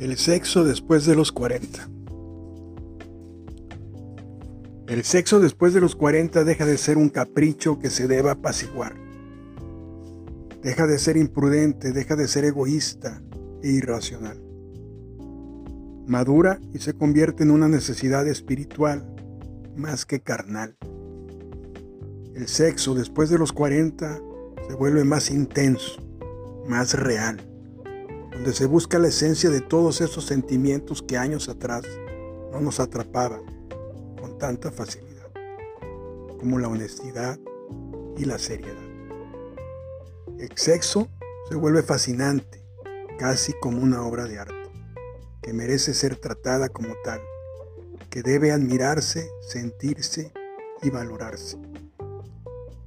El sexo después de los 40. El sexo después de los 40 deja de ser un capricho que se deba apaciguar. Deja de ser imprudente, deja de ser egoísta e irracional. Madura y se convierte en una necesidad espiritual más que carnal. El sexo después de los 40 se vuelve más intenso, más real donde se busca la esencia de todos esos sentimientos que años atrás no nos atrapaban con tanta facilidad, como la honestidad y la seriedad. El sexo se vuelve fascinante, casi como una obra de arte, que merece ser tratada como tal, que debe admirarse, sentirse y valorarse.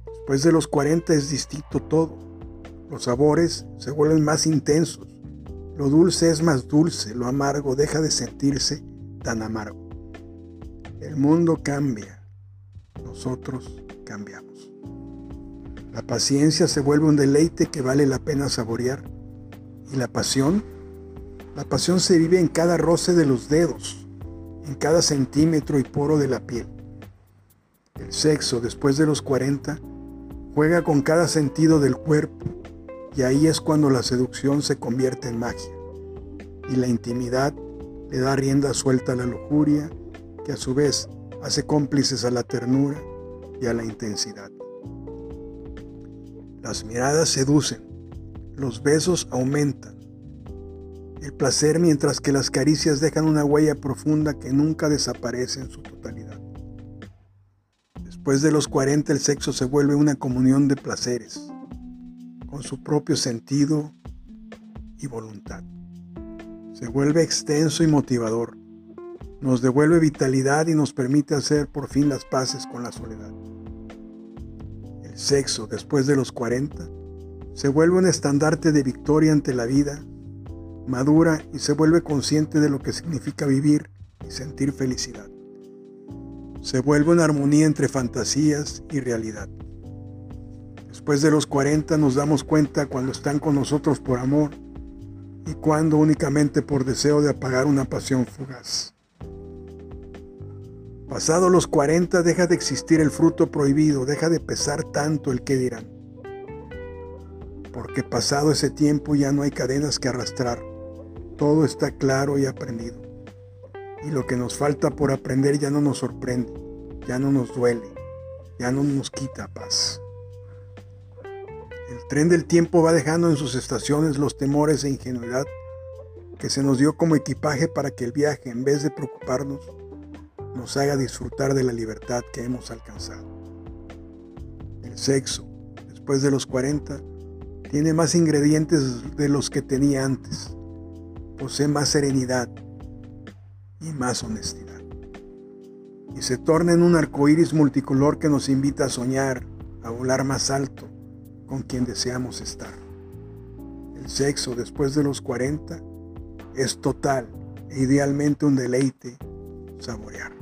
Después de los 40 es distinto todo. Los sabores se vuelven más intensos, lo dulce es más dulce, lo amargo deja de sentirse tan amargo. El mundo cambia, nosotros cambiamos. La paciencia se vuelve un deleite que vale la pena saborear. ¿Y la pasión? La pasión se vive en cada roce de los dedos, en cada centímetro y poro de la piel. El sexo, después de los 40, juega con cada sentido del cuerpo y ahí es cuando la seducción se convierte en magia. Y la intimidad le da rienda suelta a la lujuria, que a su vez hace cómplices a la ternura y a la intensidad. Las miradas seducen, los besos aumentan, el placer mientras que las caricias dejan una huella profunda que nunca desaparece en su totalidad. Después de los 40 el sexo se vuelve una comunión de placeres, con su propio sentido y voluntad. Se vuelve extenso y motivador. Nos devuelve vitalidad y nos permite hacer por fin las paces con la soledad. El sexo después de los 40 se vuelve un estandarte de victoria ante la vida, madura y se vuelve consciente de lo que significa vivir y sentir felicidad. Se vuelve una armonía entre fantasías y realidad. Después de los 40 nos damos cuenta cuando están con nosotros por amor y cuando únicamente por deseo de apagar una pasión fugaz. Pasado los 40 deja de existir el fruto prohibido, deja de pesar tanto el que dirán. Porque pasado ese tiempo ya no hay cadenas que arrastrar, todo está claro y aprendido. Y lo que nos falta por aprender ya no nos sorprende, ya no nos duele, ya no nos quita paz. El tren del tiempo va dejando en sus estaciones los temores e ingenuidad que se nos dio como equipaje para que el viaje, en vez de preocuparnos, nos haga disfrutar de la libertad que hemos alcanzado. El sexo, después de los 40, tiene más ingredientes de los que tenía antes. Posee más serenidad y más honestidad. Y se torna en un arco iris multicolor que nos invita a soñar, a volar más alto, con quien deseamos estar. El sexo después de los 40 es total e idealmente un deleite saborear.